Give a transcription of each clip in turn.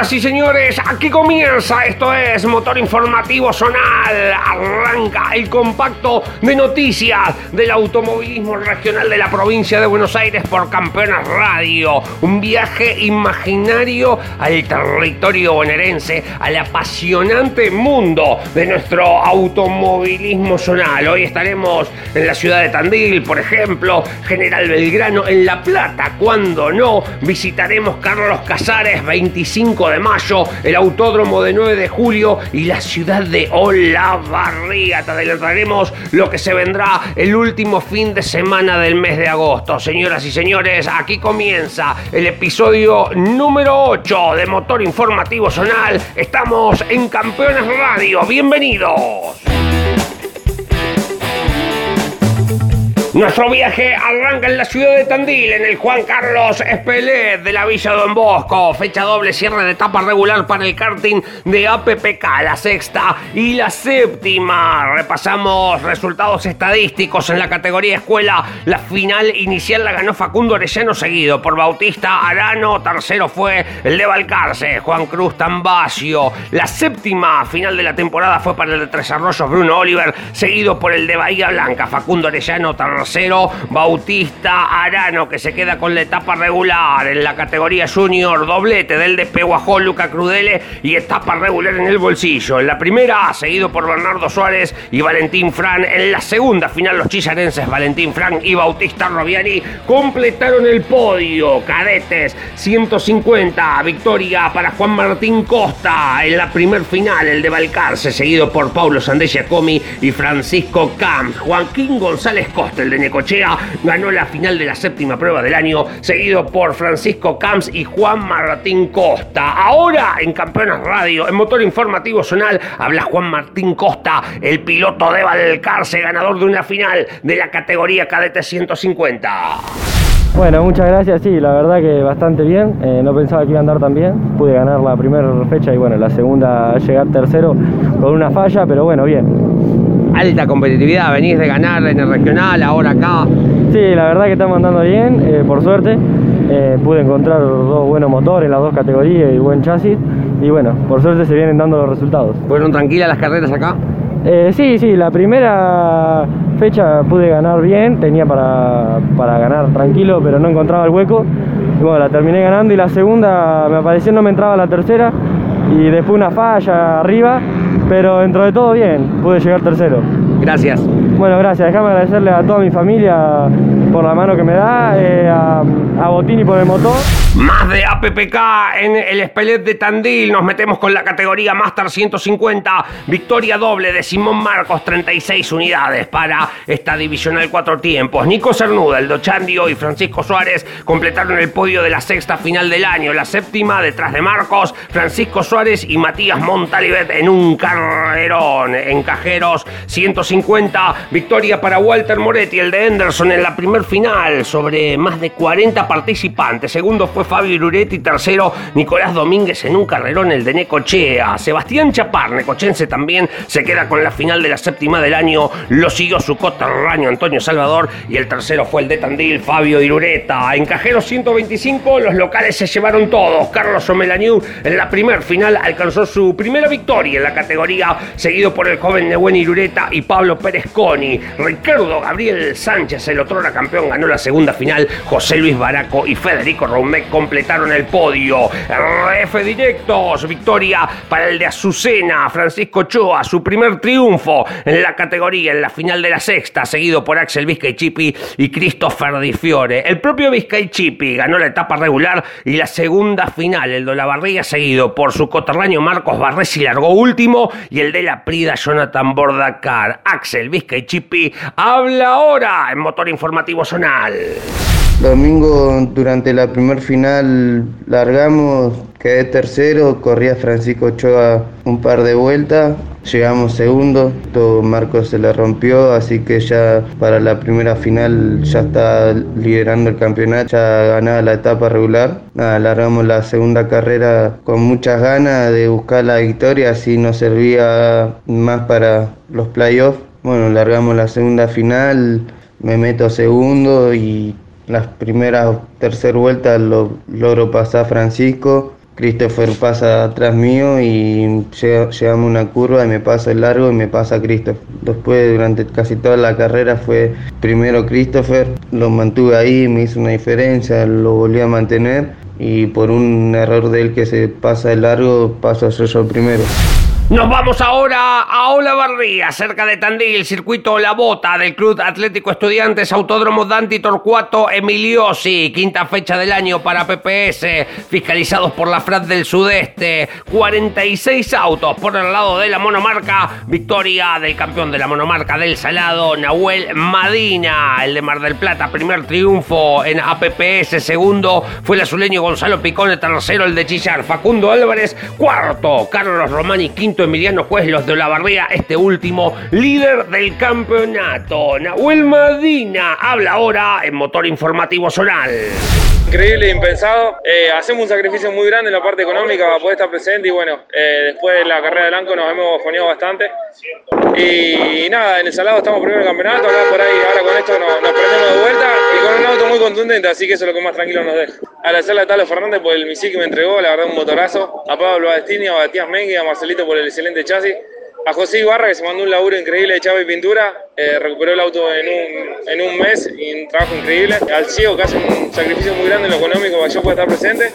Señoras y señores, aquí comienza, esto es Motor Informativo Zonal, arranca el compacto de noticias del automovilismo regional de la provincia de Buenos Aires por Campeones Radio, un viaje imaginario al territorio bonaerense, al apasionante mundo de nuestro automovilismo zonal. Hoy estaremos en la ciudad de Tandil, por ejemplo, General Belgrano, en La Plata, cuando no, visitaremos Carlos Casares 25 de mayo, el Autódromo de 9 de julio y la ciudad de Olavarría. Te adelantaremos lo que se vendrá el último fin de semana del mes de agosto. Señoras y señores, aquí comienza el episodio número 8 de Motor Informativo Zonal. Estamos en Campeones Radio. Bienvenidos. Nuestro viaje arranca en la ciudad de Tandil, en el Juan Carlos Espelet de la Villa Don Bosco. Fecha doble, cierre de etapa regular para el karting de APPK, la sexta y la séptima. Repasamos resultados estadísticos en la categoría escuela. La final inicial la ganó Facundo Orellano, seguido por Bautista Arano. Tercero fue el de Balcarce, Juan Cruz Tambacio. La séptima final de la temporada fue para el de Tres Arroyos, Bruno Oliver, seguido por el de Bahía Blanca, Facundo Orellano. Tercero, Bautista Arano, que se queda con la etapa regular en la categoría junior, doblete del de Peguajó, Luca Crudele y etapa regular en el bolsillo. En la primera, seguido por Bernardo Suárez y Valentín Fran. En la segunda final, los chillarenses Valentín Fran y Bautista Robiani completaron el podio. Cadetes 150, victoria para Juan Martín Costa en la primer final, el de Balcarce, seguido por Paulo Sandés Giacomi y Francisco Camps. Joaquín González Costa, de Necochea, ganó la final de la séptima prueba del año, seguido por Francisco Camps y Juan Martín Costa. Ahora en Campeones Radio, en Motor Informativo Zonal, habla Juan Martín Costa, el piloto de Balcarce, ganador de una final de la categoría cadete 150. Bueno, muchas gracias, sí, la verdad que bastante bien, eh, no pensaba que iba a andar tan bien, pude ganar la primera fecha y bueno, la segunda llegar tercero con una falla, pero bueno, bien. Alta competitividad, venís de ganar en el regional, ahora acá. Sí, la verdad que estamos andando bien, eh, por suerte, eh, pude encontrar dos buenos motores las dos categorías y buen chasis y bueno, por suerte se vienen dando los resultados. ¿Fueron tranquilas las carreras acá? Eh, sí, sí, la primera fecha pude ganar bien, tenía para, para, ganar tranquilo, pero no encontraba el hueco. Y bueno, la terminé ganando y la segunda me apareció, no me entraba la tercera y después una falla arriba, pero dentro de todo bien, pude llegar tercero. Gracias. Bueno, gracias. Déjame agradecerle a toda mi familia por la mano que me da, eh, a, a Botini por el motor. Más de APPK en el Espelet de Tandil. Nos metemos con la categoría Master 150. Victoria doble de Simón Marcos, 36 unidades para esta divisional cuatro tiempos. Nico Cernuda, el Dochandio y Francisco Suárez completaron el podio de la sexta final del año. La séptima detrás de Marcos, Francisco Suárez y Matías Montalivet en un carrerón. En cajeros 150. Victoria para Walter Moretti, el de Henderson en la final sobre más de 40 participantes. Segundo fue Fabio Iruretti, tercero Nicolás Domínguez en un carrerón el de Necochea. Sebastián Chapar, necochense también, se queda con la final de la séptima del año. Lo siguió su coterráneo Antonio Salvador y el tercero fue el de Tandil, Fabio Irureta. En Cajero 125 los locales se llevaron todos. Carlos Omelaniu en la primer final alcanzó su primera victoria en la categoría, seguido por el joven Nehuen Irureta y Pablo Pérez Coni. Ricardo Gabriel Sánchez, el otro campeón, ganó la segunda final. José Luis Baraco y Federico Roumec completaron el podio. F directos, victoria para el de Azucena, Francisco Choa, su primer triunfo en la categoría, en la final de la sexta, seguido por Axel Vizcaichipi y Christopher Di Fiore. El propio Vizcaichipi ganó la etapa regular y la segunda final, el de la Barriga, seguido por su coterráneo Marcos Barresi, largó último, y el de la Prida, Jonathan Bordacar. Axel Vizcaichipi habla ahora en Motor Informativo Domingo durante la primer final largamos, quedé tercero, corría Francisco Ochoa un par de vueltas, llegamos segundo, todo Marcos se le rompió, así que ya para la primera final ya está liderando el campeonato, ya ganaba la etapa regular. Largamos la segunda carrera con muchas ganas de buscar la victoria, así nos servía más para los playoffs. Bueno, largamos la segunda final, me meto segundo y las primeras tercer vueltas lo logro pasar Francisco. Christopher pasa atrás mío y llegamos una curva y me pasa el largo y me pasa Christopher. Después durante casi toda la carrera fue primero Christopher, lo mantuve ahí, me hizo una diferencia, lo volví a mantener y por un error de él que se pasa el largo paso a ser yo primero. Nos vamos ahora a Olavarría, cerca de Tandil, circuito La Bota del Club Atlético Estudiantes, Autódromo Danti Torcuato Emiliosi, quinta fecha del año para PPS, fiscalizados por la FRAD del Sudeste, 46 autos por el lado de la monomarca, victoria del campeón de la monomarca del Salado, Nahuel Madina, el de Mar del Plata, primer triunfo en APPS, segundo fue el azuleño Gonzalo Picone, tercero el de Chillar, Facundo Álvarez, cuarto Carlos Romani, quinto Emiliano Juez, los de Olavarría, este último líder del campeonato. Nahuel Madina habla ahora en Motor Informativo Zonal. Increíble e impensado. Eh, hacemos un sacrificio muy grande en la parte económica para poder estar presente y bueno, eh, después de la carrera de Blanco nos hemos bajoneado bastante. Y, nada, en el Salado estamos primero en el campeonato, acá por ahí, ahora con esto nos, nos, prendemos de vuelta con un auto muy contundente, así que eso es lo que más tranquilo nos deja. Agradecerle a Talo Fernández por el misil que me entregó, la verdad un motorazo, a Pablo Adestini, a Matías Mengue, a Marcelito por el excelente chasis. A José Ibarra, que se mandó un laburo increíble de chapa y pintura, eh, recuperó el auto en un, en un mes y un trabajo increíble. Al Ciego, que hace un sacrificio muy grande en lo económico para que yo pueda estar presente.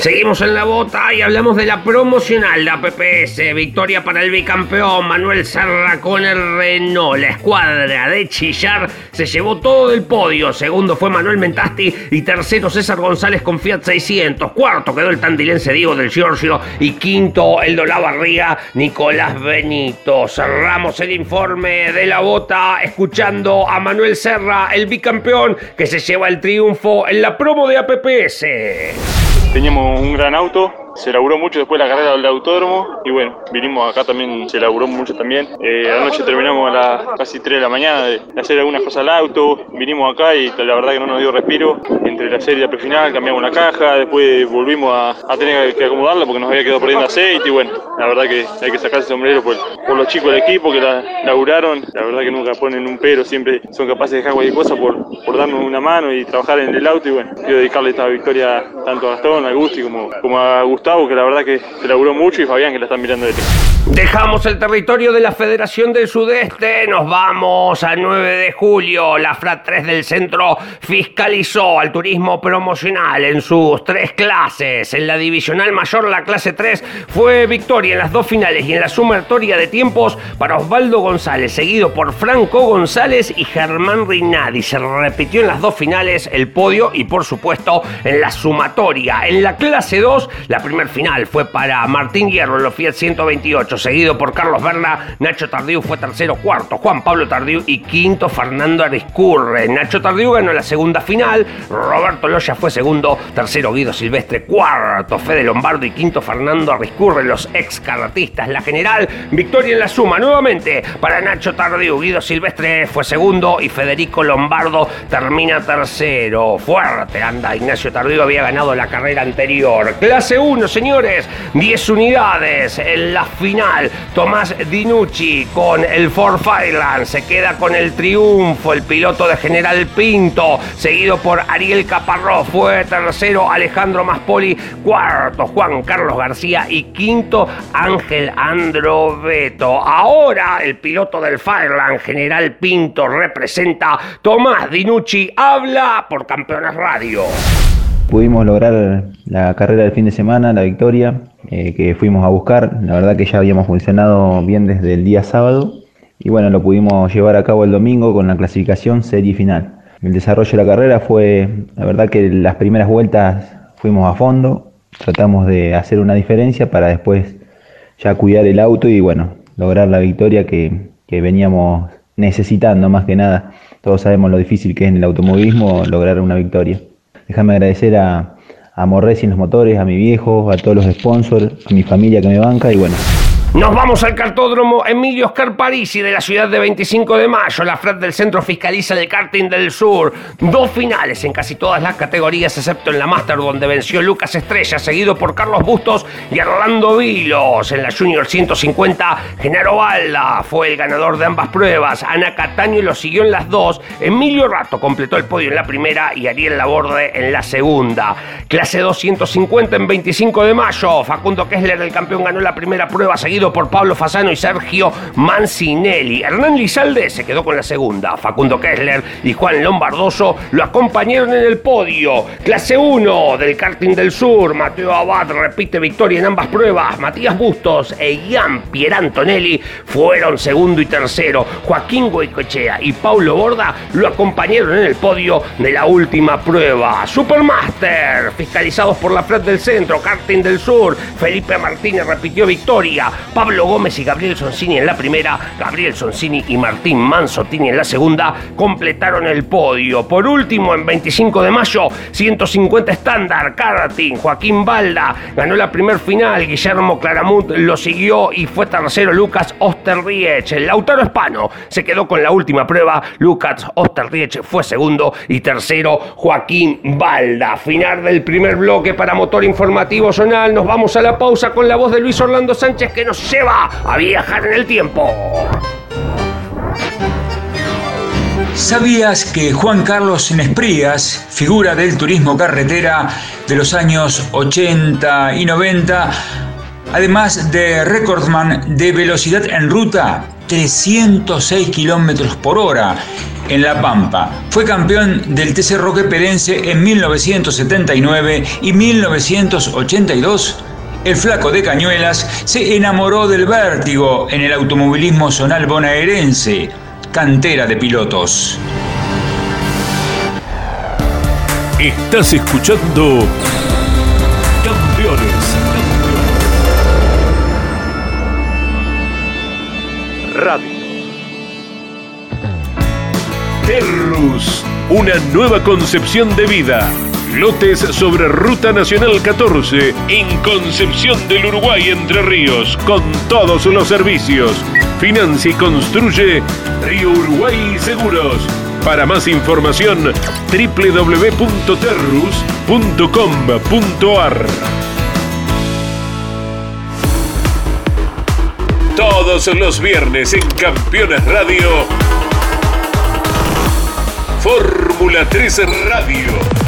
Seguimos en la bota y hablamos de la promocional de APPS. Victoria para el bicampeón Manuel Serra con el Renault. La escuadra de Chillar se llevó todo del podio. Segundo fue Manuel Mentasti y tercero César González con Fiat 600. Cuarto quedó el tandilense Diego del Giorgio y quinto el de Olavarría Nicolás Benito. Cerramos el informe de la bota escuchando a Manuel Serra, el bicampeón que se lleva el triunfo en la promo de APPS. Teníamos un gran auto, se laburó mucho después la carrera del autódromo y bueno, vinimos acá también, se laburó mucho también. Eh, anoche terminamos a las casi 3 de la mañana de, hacer algunas cosas al auto, vinimos acá y la verdad que no nos dio respiro. Entre la serie y la prefinal cambiamos la caja, después volvimos a, a, tener que acomodarla porque nos había quedado perdiendo aceite y bueno, la verdad que hay que sacarse el sombrero por, por los chicos del equipo que la laburaron, la verdad que nunca ponen un pero, siempre son capaces de dejar cualquier cosa por, por darnos una mano y trabajar en el auto y bueno, quiero dedicarle esta victoria tanto a Gastón, a Gusti como, como a Gustavo, que la verdad que se laburó mucho, y Fabián, que la están mirando de lejos. Dejamos el territorio de la Federación del Sudeste, nos vamos al 9 de julio. La FRAT 3 del centro fiscalizó al turismo promocional en sus tres clases. En la divisional mayor, la clase 3 fue victoria en las dos finales y en la sumatoria de tiempos para Osvaldo González, seguido por Franco González y Germán Rinaldi. Se repitió en las dos finales el podio y, por supuesto, en la sumatoria. En la clase 2, la primer final fue para Martín Hierro los Fiat 128 seguido por Carlos Berna, Nacho Tardiu fue tercero, cuarto, Juan Pablo Tardiu y quinto, Fernando Ariscurre. Nacho Tardiu ganó la segunda final, Roberto Loya fue segundo, tercero Guido Silvestre, cuarto Fede Lombardo y quinto Fernando Ariscurre, los ex karatistas. La general, victoria en la suma nuevamente para Nacho Tardiu, Guido Silvestre fue segundo y Federico Lombardo termina tercero. Fuerte anda, Ignacio Tardiu había ganado la carrera anterior. Clase 1, señores, 10 unidades en la final. Tomás Dinucci con el Ford Fireland se queda con el triunfo. El piloto de General Pinto, seguido por Ariel Caparrós, fue tercero Alejandro Maspoli, cuarto Juan Carlos García y quinto Ángel Androveto. Ahora el piloto del Fireland, General Pinto, representa Tomás Dinucci, habla por Campeones Radio. Pudimos lograr la carrera del fin de semana, la victoria eh, que fuimos a buscar. La verdad que ya habíamos funcionado bien desde el día sábado y bueno, lo pudimos llevar a cabo el domingo con la clasificación serie final. El desarrollo de la carrera fue, la verdad que las primeras vueltas fuimos a fondo, tratamos de hacer una diferencia para después ya cuidar el auto y bueno, lograr la victoria que, que veníamos necesitando más que nada. Todos sabemos lo difícil que es en el automovilismo lograr una victoria. Déjame agradecer a, a Morresi en los motores, a mi viejo, a todos los sponsors, a mi familia que me banca y bueno, nos vamos al cartódromo Emilio Oscar Parisi de la ciudad de 25 de mayo. La FRAD del centro fiscaliza el karting del sur. Dos finales en casi todas las categorías, excepto en la Master, donde venció Lucas Estrella, seguido por Carlos Bustos y Orlando Vilos. En la Junior 150, Genaro Balda fue el ganador de ambas pruebas. Ana Cataño lo siguió en las dos. Emilio Rato completó el podio en la primera y Ariel Laborde en la segunda. Clase 250 en 25 de mayo. Facundo Kessler, el campeón, ganó la primera prueba, seguido por Pablo Fasano y Sergio Mancinelli. Hernán Lizalde se quedó con la segunda. Facundo Kessler y Juan Lombardoso lo acompañaron en el podio. Clase 1 del karting del sur. Mateo Abad repite victoria en ambas pruebas. Matías Bustos e Ian Pierantonelli fueron segundo y tercero. Joaquín Goicochea y Paulo Borda lo acompañaron en el podio de la última prueba. Supermaster, fiscalizados por la FRED del centro, karting del sur. Felipe Martínez repitió victoria. Pablo Gómez y Gabriel Sonsini en la primera, Gabriel Sonsini y Martín Manzotini en la segunda completaron el podio. Por último, en 25 de mayo, 150 estándar, karting, Joaquín Balda ganó la primer final, Guillermo Claramut lo siguió y fue tercero Lucas Osterriech. El Lautaro Espano se quedó con la última prueba, Lucas Osterriech fue segundo y tercero Joaquín Balda. Final del primer bloque para Motor Informativo Zonal, nos vamos a la pausa con la voz de Luis Orlando Sánchez que nos lleva a viajar en el tiempo. ¿Sabías que Juan Carlos Nesprías, figura del turismo carretera de los años 80 y 90, además de recordman de velocidad en ruta, 306 kilómetros por hora en La Pampa. Fue campeón del TC Roque Perense en 1979 y 1982 el flaco de Cañuelas se enamoró del vértigo en el automovilismo zonal bonaerense, cantera de pilotos. Estás escuchando Campeones. Radio. Terrus, una nueva concepción de vida Lotes sobre Ruta Nacional 14 en Concepción del Uruguay Entre Ríos con todos los servicios. Financia y construye Río Uruguay Seguros. Para más información www.terrus.com.ar Todos los viernes en Campeones Radio Fórmula 3 Radio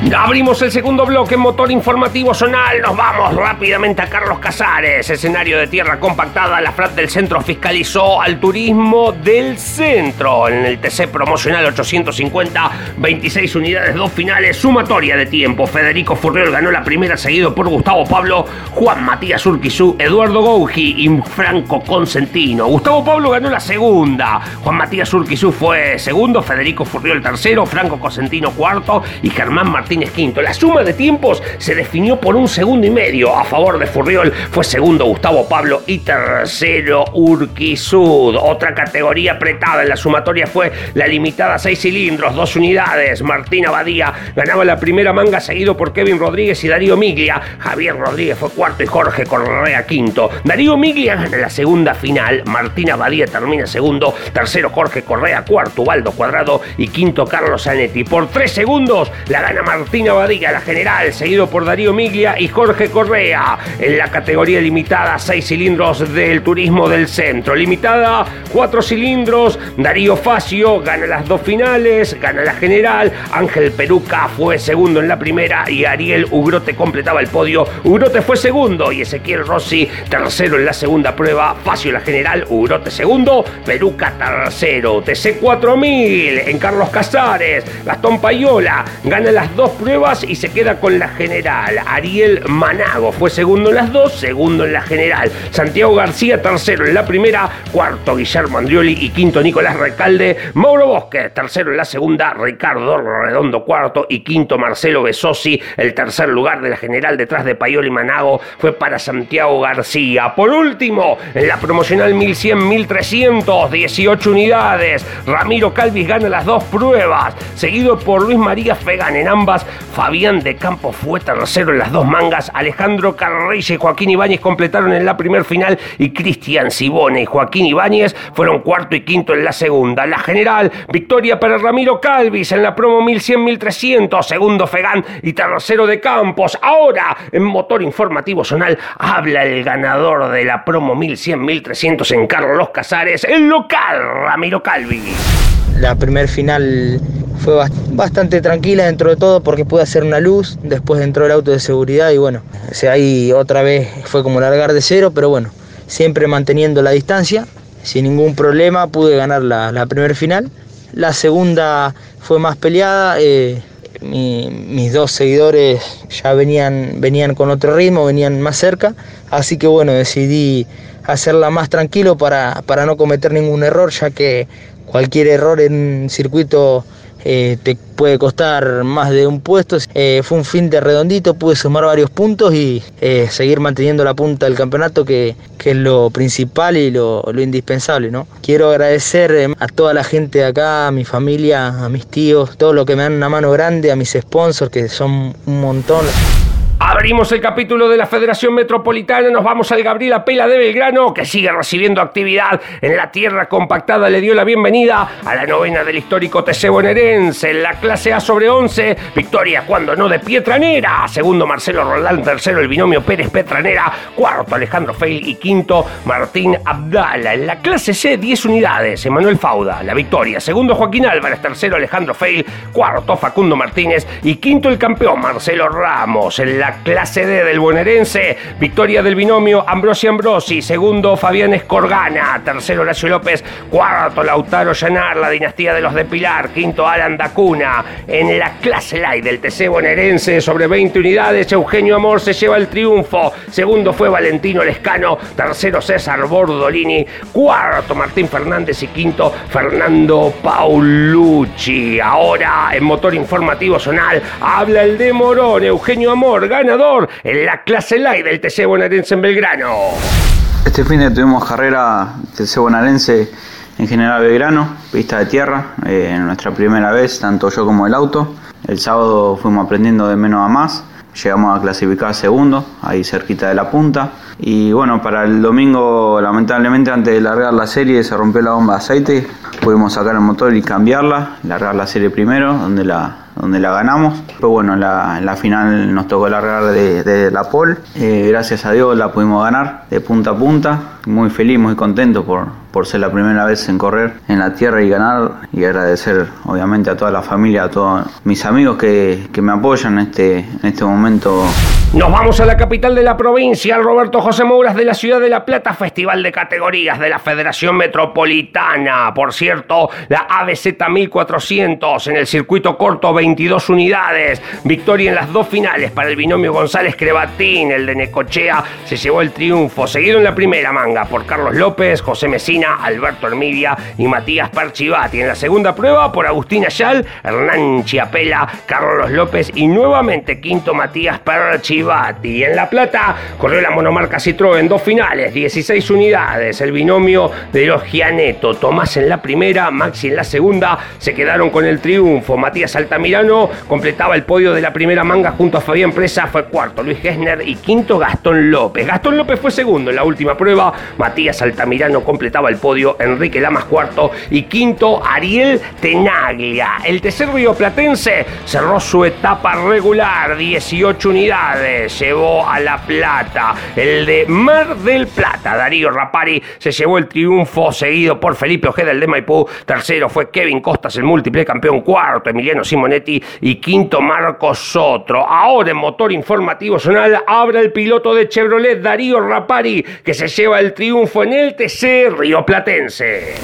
Abrimos el segundo bloque en motor informativo zonal. Nos vamos rápidamente a Carlos Casares. Escenario de tierra compactada. La FRAT del centro fiscalizó al turismo del centro. En el TC promocional 850, 26 unidades, dos finales, sumatoria de tiempo. Federico Furriol ganó la primera, seguido por Gustavo Pablo, Juan Matías Urquizú, Eduardo Gouji y Franco Consentino. Gustavo Pablo ganó la segunda. Juan Matías Urquizú fue segundo, Federico Furriol tercero, Franco Consentino cuarto y Germán Martínez quinto. La suma de tiempos se definió por un segundo y medio. A favor de Furriol fue segundo Gustavo Pablo y tercero Urquizud. Otra categoría apretada en la sumatoria fue la limitada seis cilindros, dos unidades. Martín Abadía ganaba la primera manga seguido por Kevin Rodríguez y Darío Miglia. Javier Rodríguez fue cuarto y Jorge Correa quinto. Darío Miglia gana la segunda final. Martín Abadía termina segundo. Tercero Jorge Correa, cuarto Waldo Cuadrado y quinto Carlos Zanetti. Por tres segundos la gana Martín Martín Abadía, la general, seguido por Darío Miglia y Jorge Correa. En la categoría limitada, seis cilindros del turismo del centro. Limitada, cuatro cilindros. Darío Facio gana las dos finales, gana la general. Ángel Peruca fue segundo en la primera y Ariel Ugrote completaba el podio. Ugrote fue segundo y Ezequiel Rossi tercero en la segunda prueba. Facio la general, Ugrote segundo, Peruca tercero. TC 4000 en Carlos Casares. Gastón Payola gana las dos pruebas y se queda con la general. Ariel Manago fue segundo en las dos, segundo en la general. Santiago García tercero en la primera, cuarto Guillermo Andrioli y quinto Nicolás Recalde. Mauro Bosque tercero en la segunda, Ricardo Redondo cuarto y quinto Marcelo Besosi. El tercer lugar de la general detrás de Payola y Manago fue para Santiago García. Por último, en la promocional 1100-1300, 18 unidades. Ramiro Calvis gana las dos pruebas, seguido por Luis María Fegan en ambas. Fabián de Campo fue tercero en las dos mangas. Alejandro Carreyes y Joaquín Ibáñez completaron en la primer final y Cristian Sibone y Joaquín Ibáñez fueron cuarto y quinto en la segunda. La general, victoria para Ramiro Calvis en la promo 1100-1300, segundo Fegan y tercero de Campos. Ahora, en motor informativo zonal, habla el ganador de la promo 1100-1300 en Carlos Casares, el local Ramiro Calvis. La primer final fue bastante tranquila dentro de todo porque pude hacer una luz, después entró el auto de seguridad y bueno, o ahí otra vez fue como largar de cero, pero bueno, siempre manteniendo la distancia, sin ningún problema pude ganar la, la primera final. La segunda fue más peleada, eh, mis dos seguidores ya venían, venían con otro ritmo, venían más cerca, así que bueno, decidí hacerla más tranquilo para, para no cometer ningún error, ya que cualquier error en circuito eh, te puede costar más de un puesto. Eh, fue un fin de redondito, pude sumar varios puntos y eh, seguir manteniendo la punta del campeonato, que, es lo principal y lo, lo, indispensable. ¿no? Quiero agradecer a toda la gente de acá, a mi familia, a mis tíos, todo lo que me dan una mano grande, a mis sponsors, que son un montón. Abrimos el capítulo de la Federación Metropolitana, nos vamos al Gabriel Apela de Belgrano, que sigue recibiendo actividad en la tierra compactada. Le dio la bienvenida a la novena del histórico TC bonaerense en la clase A sobre 11. Victoria, cuando no, de Pietranera. Segundo, Marcelo Roldán. Tercero, el binomio Pérez Petranera. Cuarto, Alejandro Feil. Y quinto, Martín Abdala. En la clase C, 10 unidades. Emanuel Fauda, la victoria. Segundo, Joaquín Álvarez. Tercero, Alejandro Feil. Cuarto, Facundo Martínez. Y quinto, el campeón, Marcelo Ramos. En la clase D del bonaerense. Victoria del binomio Ambrosi Ambrosi. Segundo, Fabián Escorgana. Tercero, Horacio López. Cuarto, Lautaro Llanar, la dinastía de los de Pilar. Quinto, Alan Dacuna. En la clase light del TC bonaerense, sobre 20 unidades, Eugenio Amor se lleva el triunfo. Segundo fue Valentino Lescano. Tercero, César Bordolini. Cuarto, Martín Fernández. Y quinto, Fernando Paulucci. Ahora, en motor informativo zonal, habla el de Morón. Eugenio Amor ganador en la clase light del TC Bonaerense en Belgrano. Este fin de tuvimos carrera TC Bonaerense en General Belgrano, pista de tierra, eh, nuestra primera vez, tanto yo como el auto. El sábado fuimos aprendiendo de menos a más, llegamos a clasificar segundo, ahí cerquita de la punta. Y bueno, para el domingo, lamentablemente, antes de largar la serie, se rompió la bomba de aceite. Pudimos sacar el motor y cambiarla, largar la serie primero, donde la, donde la ganamos. Pero bueno, en la, final nos tocó largar de, la pole. Eh, gracias a Dios la pudimos ganar de punta a punta. Muy feliz, muy contento por, por ser la primera vez en correr en la tierra y ganar. Y agradecer obviamente a toda la familia, a todos mis amigos que, que me apoyan en este, en este momento. Nos vamos a la capital de la provincia, Roberto José Mouras de la ciudad de La Plata, Festival de Categorías de la Federación Metropolitana. Por cierto, la ABZ 1400 en el circuito corto 22 unidades. Victoria en las dos finales para el binomio González Crebatín. El de Necochea se llevó el triunfo. Seguido en la primera manga por Carlos López, José Mesina, Alberto Hermidia y Matías Parchivati. En la segunda prueba por Agustín Ayal, Hernán Chiapela, Carlos López y nuevamente quinto Matías Parchivati. En La Plata corrió la monomarca Citroën dos finales, 16 unidades. El binomio de los Gianeto, Tomás en la primera, Maxi en la segunda, se quedaron con el triunfo. Matías Altamirano completaba el podio de la primera manga junto a Fabián Presa, fue cuarto Luis Gessner y quinto Gastón López. Gastón López fue segundo en la última prueba, Matías Altamirano completaba al podio Enrique Lamas cuarto y quinto Ariel Tenaglia. El tercer rioplatense cerró su etapa regular, 18 unidades, llevó a La Plata. El de Mar del Plata, Darío Rapari, se llevó el triunfo seguido por Felipe Ojeda, el de Maipú. Tercero fue Kevin Costas, el múltiple campeón. Cuarto, Emiliano Simonetti. Y quinto, Marcos Sotro. Ahora en motor informativo zonal, abre el piloto de Chevrolet, Darío Rapari, que se lleva el triunfo en el TC Río Platense.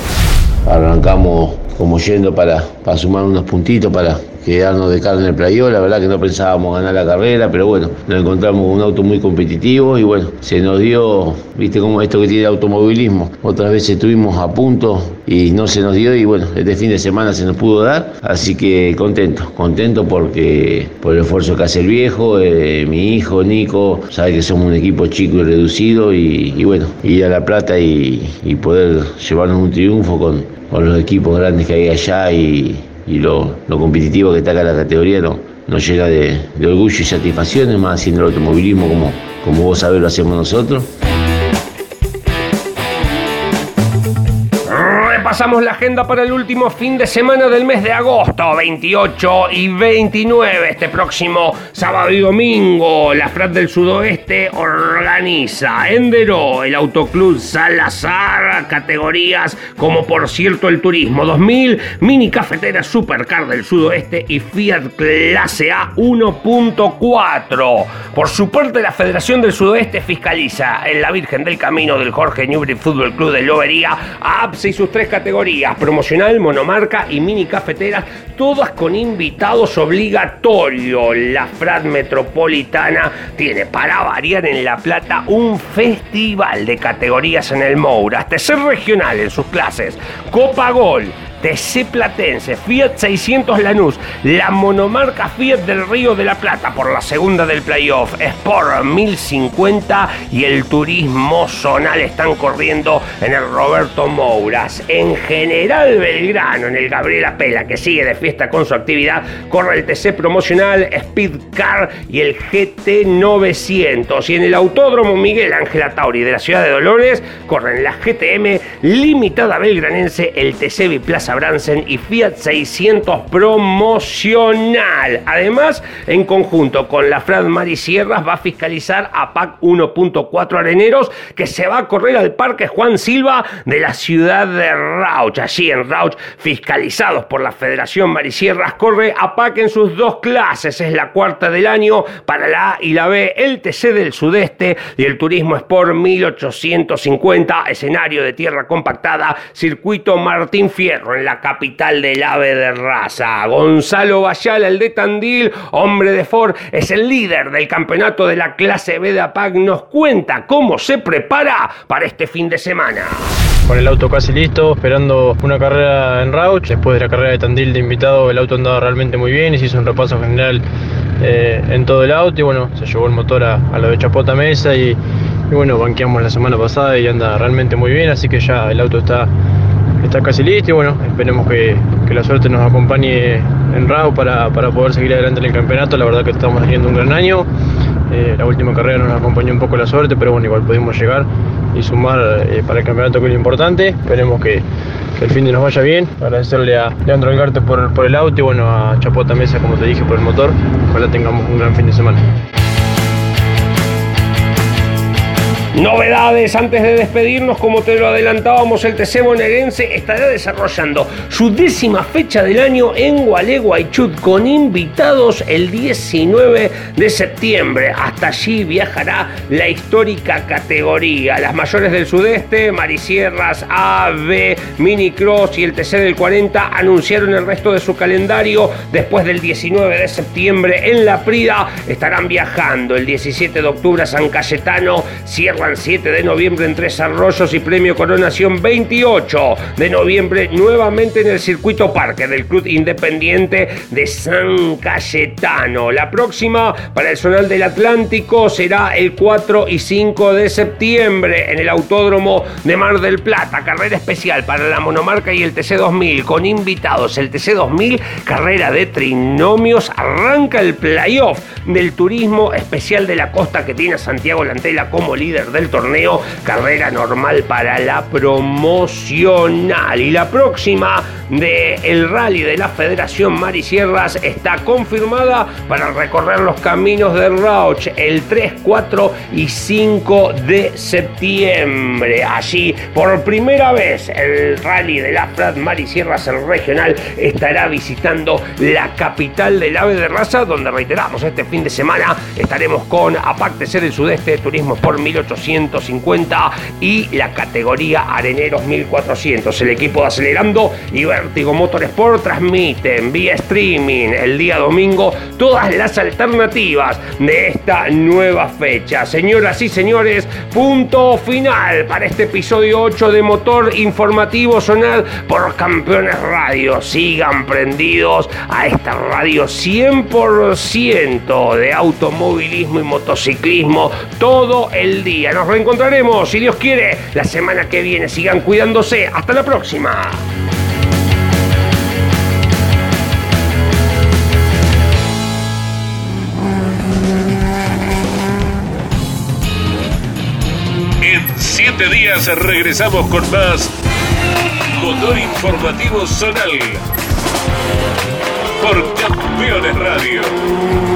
Arrancamos como yendo para, para sumar unos puntitos para quedarnos de carne en el playo. La verdad que no pensábamos ganar la carrera, pero bueno, nos encontramos con un auto muy competitivo y bueno, se nos dio, viste como esto que tiene el automovilismo. Otras veces estuvimos a punto y no se nos dio y bueno, este fin de semana se nos pudo dar. Así que contento, contento porque por el esfuerzo que hace el viejo, eh, mi hijo Nico, sabe que somos un equipo chico y reducido y, bueno, ir a La Plata y, poder llevarnos un triunfo con, con los equipos grandes que hay allá y, y lo, competitivo que está acá la categoría no, nos llega de, orgullo y satisfacción, más haciendo el automovilismo como, como vos sabés lo hacemos nosotros. Pasamos la agenda para el último fin de semana del mes de agosto, 28 y 29. Este próximo sábado y domingo, la FRAT del Sudoeste organiza Endero, el Autoclub Salazar, categorías como por cierto el Turismo 2000, Mini Cafetera Supercar del Sudoeste y Fiat Clase A 1.4. Por su parte, la Federación del Sudoeste fiscaliza en la Virgen del Camino del Jorge Newbery Fútbol Club de Lobería APSE y sus tres categorías, promocional, monomarca y mini cafeteras, todas con invitados obligatorios. La FRAD Metropolitana tiene para variar en La Plata un festival de categorías en el Moura, ser regional en sus clases, Copa Gol, TC Platense, Fiat 600 Lanús, la monomarca Fiat del Río de la Plata por la segunda del playoff, Sport 1050 y el turismo zonal están corriendo en el Roberto Mouras. En general Belgrano, en el Gabriela Pela, que sigue de fiesta con su actividad, corre el TC promocional, Speed Car y el GT 900. Y en el Autódromo Miguel Ángel Tauri de la ciudad de Dolores, corren la GTM limitada belgranense, el TC Biplaza Bransen y Fiat 600 promocional. Además, en conjunto con la Frad Sierras va a fiscalizar a PAC 1.4 Areneros que se va a correr al Parque Juan Silva de la ciudad de Rauch. Allí en Rauch, fiscalizados por la Federación Marisierras, corre a PAC en sus dos clases. Es la cuarta del año para la A y la B, el TC del Sudeste y el Turismo Sport 1850, escenario de tierra compactada, circuito Martín Fierro la capital del ave de raza. Gonzalo Bayal, el de Tandil, hombre de Ford, es el líder del campeonato de la clase B de APAC. Nos cuenta cómo se prepara para este fin de semana con el auto casi listo, esperando una carrera en Rauch. Después de la carrera de Tandil de invitado, el auto andaba realmente muy bien y se hizo un repaso general eh, en todo el auto. Y bueno, se llevó el motor a, lo de Chapota Mesa y, bueno, banqueamos la semana pasada y anda realmente muy bien. Así que ya el auto está está casi listo y bueno, esperemos que, la suerte nos acompañe en RAU para, poder seguir adelante en el campeonato. La verdad que estamos teniendo un gran año. Eh, la última carrera nos acompañó un poco la suerte, pero bueno, igual pudimos llegar y sumar eh, para el campeonato que es lo importante. Esperemos que, el fin de nos vaya bien. Agradecerle a Leandro Algarte por, por el auto y bueno, a Chapota Mesa, como te dije, por el motor. Ojalá tengamos un gran fin de semana. Novedades antes de despedirnos, como te lo adelantábamos, el TC bonaerense estará desarrollando su décima fecha del año en Gualeguaychut con invitados el 19 de septiembre. Hasta allí viajará la histórica categoría. Las mayores del sudeste, Marisierras, AB, Minicross y el TC del 40 anunciaron el resto de su calendario después del 19 de septiembre en La Prida. Estarán viajando el 17 de octubre a San Cayetano, Sierra 7 de noviembre en Tres Arroyos y Premio Coronación 28 de noviembre nuevamente en el Circuito Parque del Club Independiente de San Cayetano. La próxima para el Zonal del Atlántico será el 4 y 5 de septiembre en el Autódromo de Mar del Plata. Carrera especial para la monomarca y el TC2000 con invitados. El TC2000, carrera de trinomios, arranca el playoff del turismo especial de la costa que tiene a Santiago Lantela como líder del torneo, carrera normal para la promocional. Y la próxima del el rally de la Federación Marisierras está confirmada para recorrer los caminos del Rauch el 3, 4 y 5 de septiembre. Allí, por primera vez, el rally de la Frat Marisierras, el regional, estará visitando la capital del ave de raza, donde reiteramos, este fin de semana estaremos con Aparte Ser el Sudeste, Turismo por 1850 y la categoría Areneros 1400. El equipo de Acelerando y Vértigo Motorsport transmiten vía streaming el día domingo todas las alternativas de esta nueva fecha. Señoras y señores, punto final para este episodio 8 de Motor Informativo Zonal por Campeones Radio. Sigan prendidos a esta radio 100% de automovilismo y motociclismo todo el día. Nos reencontraremos, si Dios quiere, la semana que viene. Sigan cuidándose. Hasta la próxima. En siete días regresamos con más Motor Informativo Zonal por Campeones Radio.